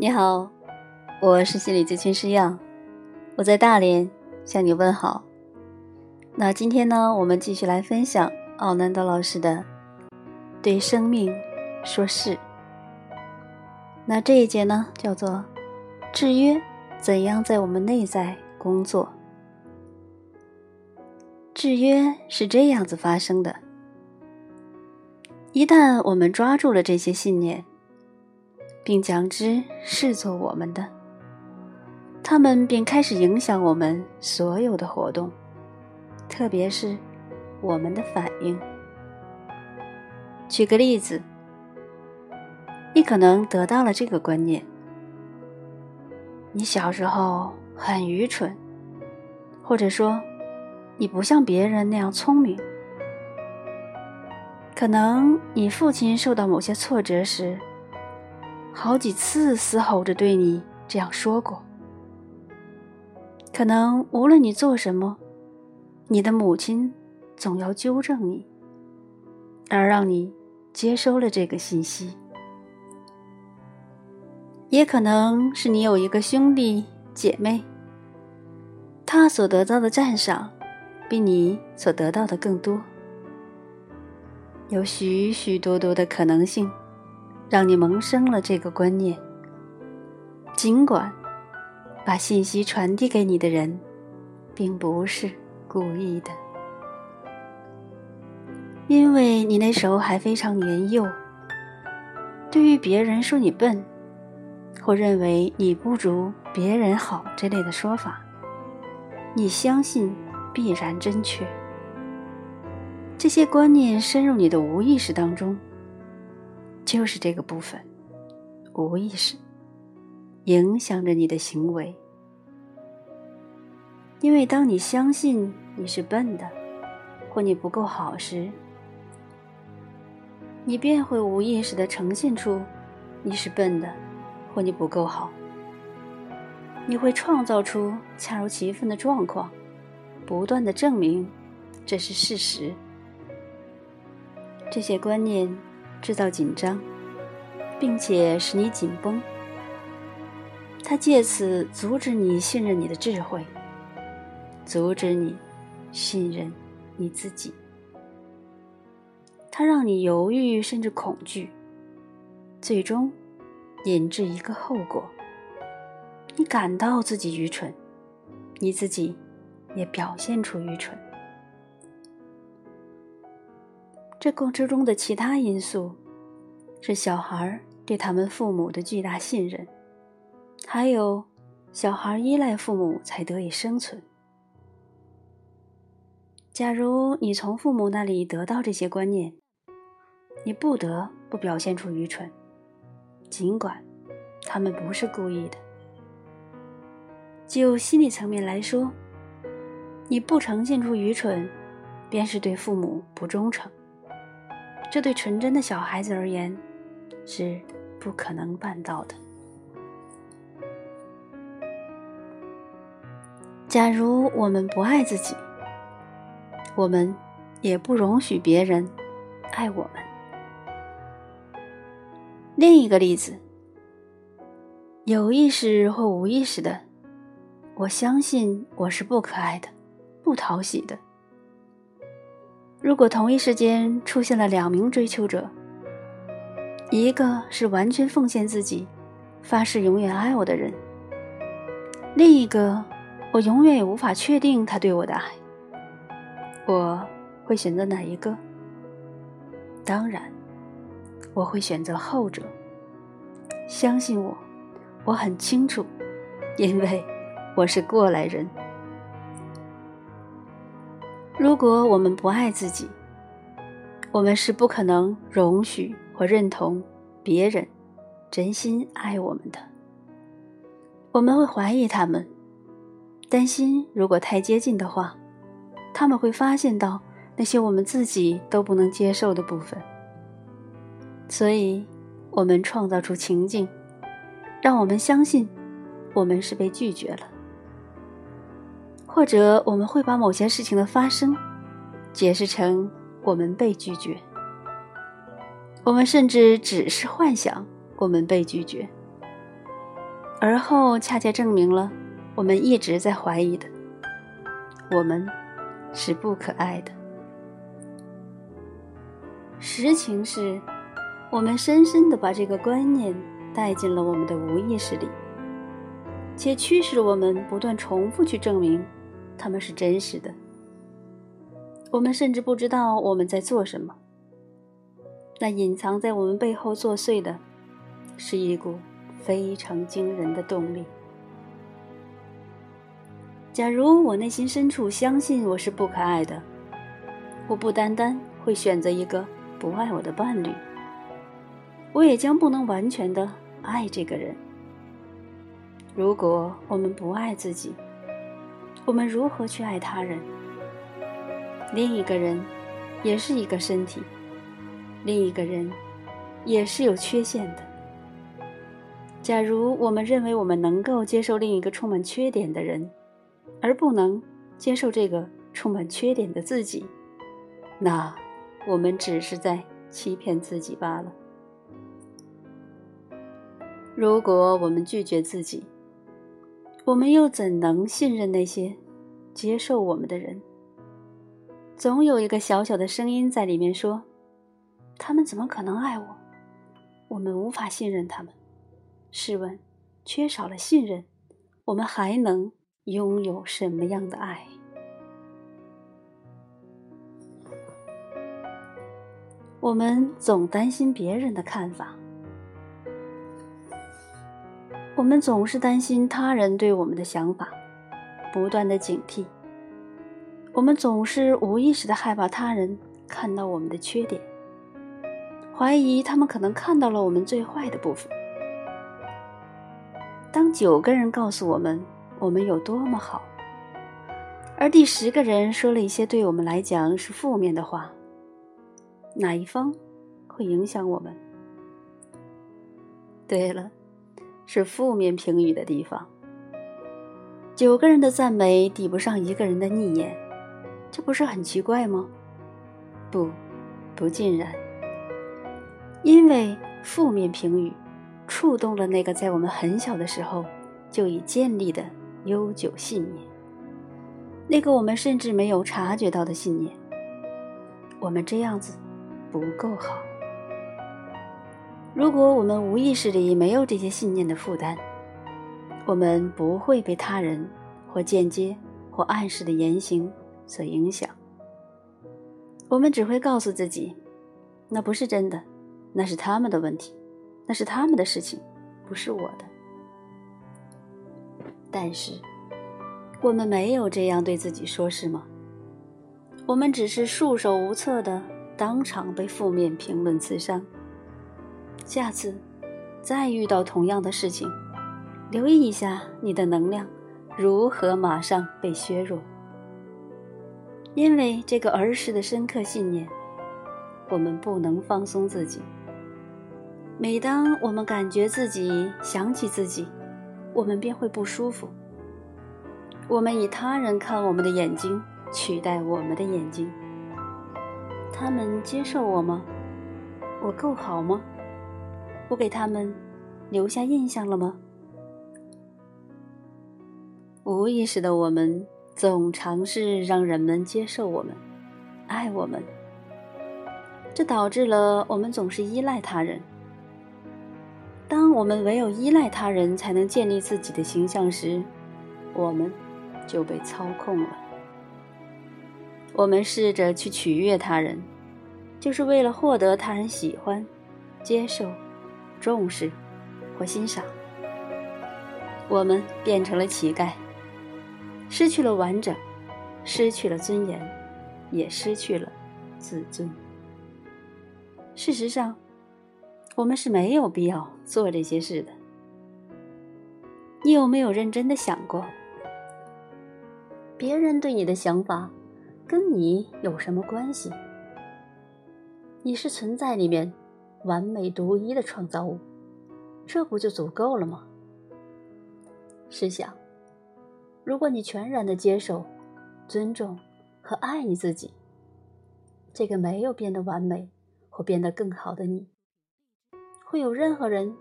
你好，我是心理咨询师样，我在大连向你问好。那今天呢，我们继续来分享奥南德老师的《对生命说是》。那这一节呢，叫做“制约怎样在我们内在工作”。制约是这样子发生的：一旦我们抓住了这些信念。并将之视作我们的，他们便开始影响我们所有的活动，特别是我们的反应。举个例子，你可能得到了这个观念：你小时候很愚蠢，或者说你不像别人那样聪明。可能你父亲受到某些挫折时。好几次嘶吼着对你这样说过。可能无论你做什么，你的母亲总要纠正你，而让你接收了这个信息。也可能是你有一个兄弟姐妹，他所得到的赞赏比你所得到的更多。有许许多多的可能性。让你萌生了这个观念。尽管把信息传递给你的人，并不是故意的，因为你那时候还非常年幼。对于别人说你笨，或认为你不如别人好这类的说法，你相信必然正确。这些观念深入你的无意识当中。就是这个部分，无意识影响着你的行为。因为当你相信你是笨的，或你不够好时，你便会无意识的呈现出你是笨的，或你不够好。你会创造出恰如其分的状况，不断的证明这是事实。这些观念。制造紧张，并且使你紧绷。他借此阻止你信任你的智慧，阻止你信任你自己。他让你犹豫，甚至恐惧，最终引致一个后果：你感到自己愚蠢，你自己也表现出愚蠢。这过程中的其他因素，是小孩对他们父母的巨大信任，还有小孩依赖父母才得以生存。假如你从父母那里得到这些观念，你不得不表现出愚蠢，尽管他们不是故意的。就心理层面来说，你不呈现出愚蠢，便是对父母不忠诚。这对纯真的小孩子而言，是不可能办到的。假如我们不爱自己，我们也不容许别人爱我们。另一个例子，有意识或无意识的，我相信我是不可爱的，不讨喜的。如果同一时间出现了两名追求者，一个是完全奉献自己、发誓永远爱我的人，另一个我永远也无法确定他对我的爱，我会选择哪一个？当然，我会选择后者。相信我，我很清楚，因为我是过来人。如果我们不爱自己，我们是不可能容许或认同别人真心爱我们的。我们会怀疑他们，担心如果太接近的话，他们会发现到那些我们自己都不能接受的部分。所以，我们创造出情境，让我们相信我们是被拒绝了。或者我们会把某些事情的发生解释成我们被拒绝，我们甚至只是幻想我们被拒绝，而后恰恰证明了我们一直在怀疑的：我们是不可爱的。实情是，我们深深的把这个观念带进了我们的无意识里，且驱使我们不断重复去证明他们是真实的。我们甚至不知道我们在做什么。那隐藏在我们背后作祟的，是一股非常惊人的动力。假如我内心深处相信我是不可爱的，我不单单会选择一个不爱我的伴侣，我也将不能完全的爱这个人。如果我们不爱自己，我们如何去爱他人？另一个人，也是一个身体。另一个人，也是有缺陷的。假如我们认为我们能够接受另一个充满缺点的人，而不能接受这个充满缺点的自己，那我们只是在欺骗自己罢了。如果我们拒绝自己，我们又怎能信任那些接受我们的人？总有一个小小的声音在里面说。他们怎么可能爱我？我们无法信任他们。试问，缺少了信任，我们还能拥有什么样的爱？我们总担心别人的看法，我们总是担心他人对我们的想法，不断的警惕。我们总是无意识的害怕他人看到我们的缺点。怀疑他们可能看到了我们最坏的部分。当九个人告诉我们我们有多么好，而第十个人说了一些对我们来讲是负面的话，哪一方会影响我们？对了，是负面评语的地方。九个人的赞美抵不上一个人的逆言，这不是很奇怪吗？不，不尽然。因为负面评语触动了那个在我们很小的时候就已建立的悠久信念，那个我们甚至没有察觉到的信念：我们这样子不够好。如果我们无意识里没有这些信念的负担，我们不会被他人或间接或暗示的言行所影响。我们只会告诉自己，那不是真的。那是他们的问题，那是他们的事情，不是我的。但是，我们没有这样对自己说，是吗？我们只是束手无策的，当场被负面评论刺伤。下次再遇到同样的事情，留意一下你的能量如何马上被削弱，因为这个儿时的深刻信念，我们不能放松自己。每当我们感觉自己想起自己，我们便会不舒服。我们以他人看我们的眼睛取代我们的眼睛。他们接受我吗？我够好吗？我给他们留下印象了吗？无意识的我们总尝试让人们接受我们、爱我们，这导致了我们总是依赖他人。当我们唯有依赖他人才能建立自己的形象时，我们就被操控了。我们试着去取悦他人，就是为了获得他人喜欢、接受、重视或欣赏。我们变成了乞丐，失去了完整，失去了尊严，也失去了自尊。事实上。我们是没有必要做这些事的。你有没有认真的想过，别人对你的想法跟你有什么关系？你是存在里面完美独一的创造物，这不就足够了吗？试想，如果你全然的接受、尊重和爱你自己，这个没有变得完美或变得更好的你。会有任何人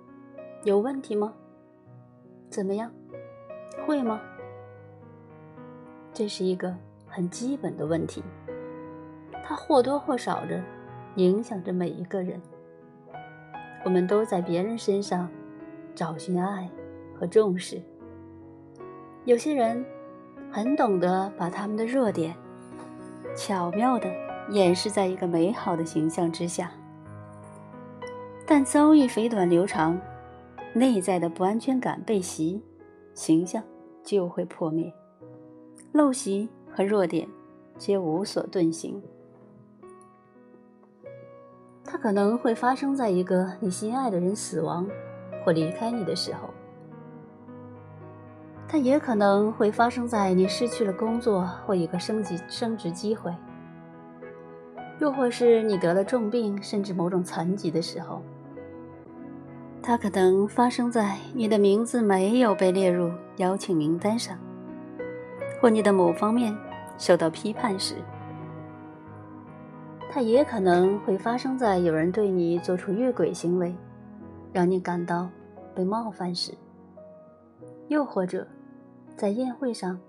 有问题吗？怎么样？会吗？这是一个很基本的问题，它或多或少的影响着每一个人。我们都在别人身上找寻爱和重视。有些人很懂得把他们的弱点巧妙地掩饰在一个美好的形象之下，但遭遇肥短流长，内在的不安全感被袭，形象就会破灭，陋习和弱点皆无所遁形。它可能会发生在一个你心爱的人死亡或离开你的时候，它也可能会发生在你失去了工作或一个升级升职机会，又或是你得了重病甚至某种残疾的时候。它可能发生在你的名字没有被列入邀请名单上，或你的某方面受到批判时。它也可能会发生在有人对你做出越轨行为，让你感到被冒犯时；又或者，在宴会上，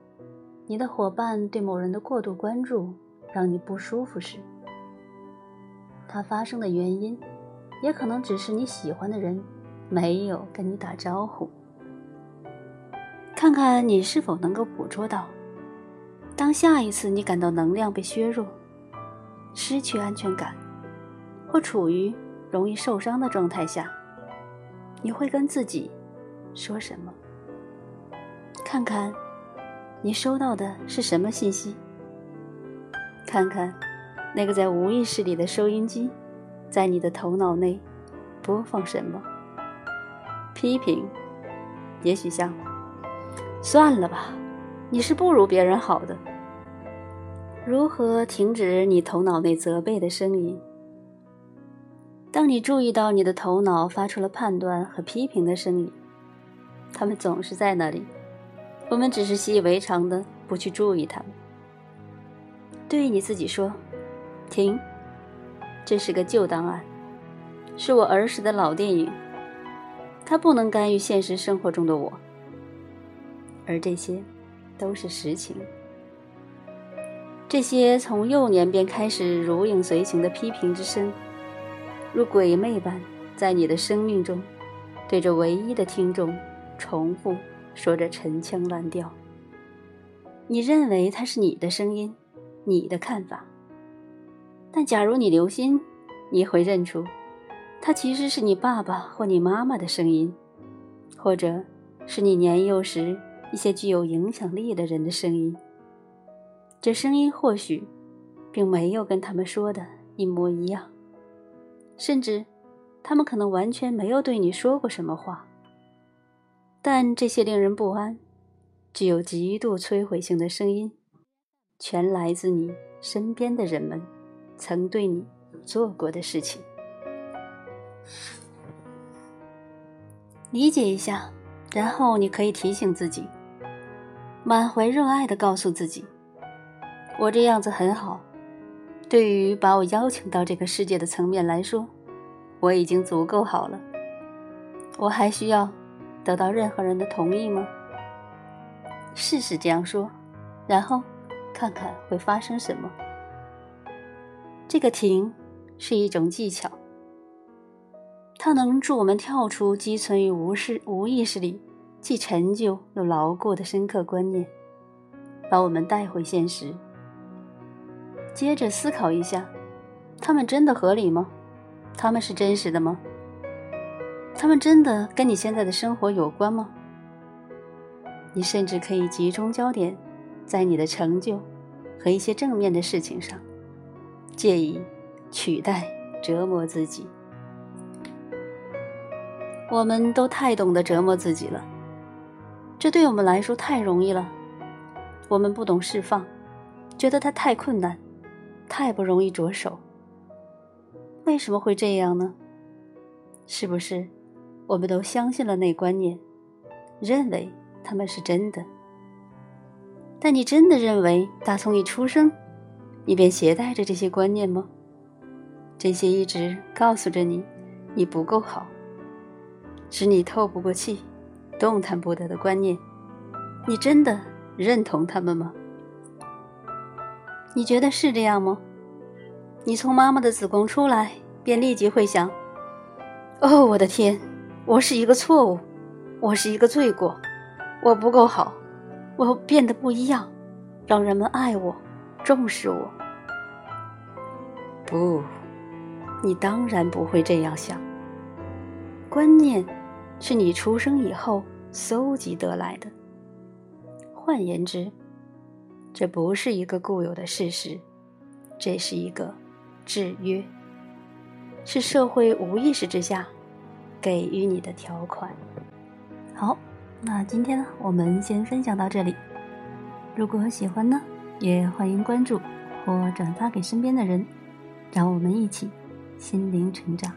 你的伙伴对某人的过度关注让你不舒服时。它发生的原因，也可能只是你喜欢的人没有跟你打招呼。看看你是否能够捕捉到，当下一次你感到能量被削弱。失去安全感，或处于容易受伤的状态下，你会跟自己说什么？看看，你收到的是什么信息？看看，那个在无意识里的收音机，在你的头脑内播放什么？批评，也许像，算了吧，你是不如别人好的。如何停止你头脑内责备的声音？当你注意到你的头脑发出了判断和批评的声音，他们总是在那里，我们只是习以为常的不去注意他们。对于你自己说：“停，这是个旧档案，是我儿时的老电影，它不能干预现实生活中的我。”而这些，都是实情。这些从幼年便开始如影随形的批评之声，如鬼魅般在你的生命中，对着唯一的听众重复说着陈腔滥调。你认为它是你的声音，你的看法。但假如你留心，你会认出，它其实是你爸爸或你妈妈的声音，或者是你年幼时一些具有影响力的人的声音。这声音或许并没有跟他们说的一模一样，甚至他们可能完全没有对你说过什么话。但这些令人不安、具有极度摧毁性的声音，全来自你身边的人们曾对你做过的事情。理解一下，然后你可以提醒自己，满怀热爱的告诉自己。我这样子很好，对于把我邀请到这个世界的层面来说，我已经足够好了。我还需要得到任何人的同意吗？试试这样说，然后看看会发生什么。这个停是一种技巧，它能助我们跳出积存于无视无意识里既陈旧又牢固的深刻观念，把我们带回现实。接着思考一下，他们真的合理吗？他们是真实的吗？他们真的跟你现在的生活有关吗？你甚至可以集中焦点在你的成就和一些正面的事情上，借以取代折磨自己。我们都太懂得折磨自己了，这对我们来说太容易了。我们不懂释放，觉得它太困难。太不容易着手。为什么会这样呢？是不是我们都相信了那观念，认为他们是真的？但你真的认为，打从一出生，你便携带着这些观念吗？这些一直告诉着你，你不够好，使你透不过气，动弹不得的观念，你真的认同他们吗？你觉得是这样吗？你从妈妈的子宫出来，便立即会想：哦，我的天，我是一个错误，我是一个罪过，我不够好，我变得不一样，让人们爱我，重视我。不，你当然不会这样想。观念是你出生以后搜集得来的。换言之，这不是一个固有的事实，这是一个制约，是社会无意识之下给予你的条款。好，那今天呢，我们先分享到这里。如果喜欢呢，也欢迎关注或转发给身边的人。让我们一起心灵成长。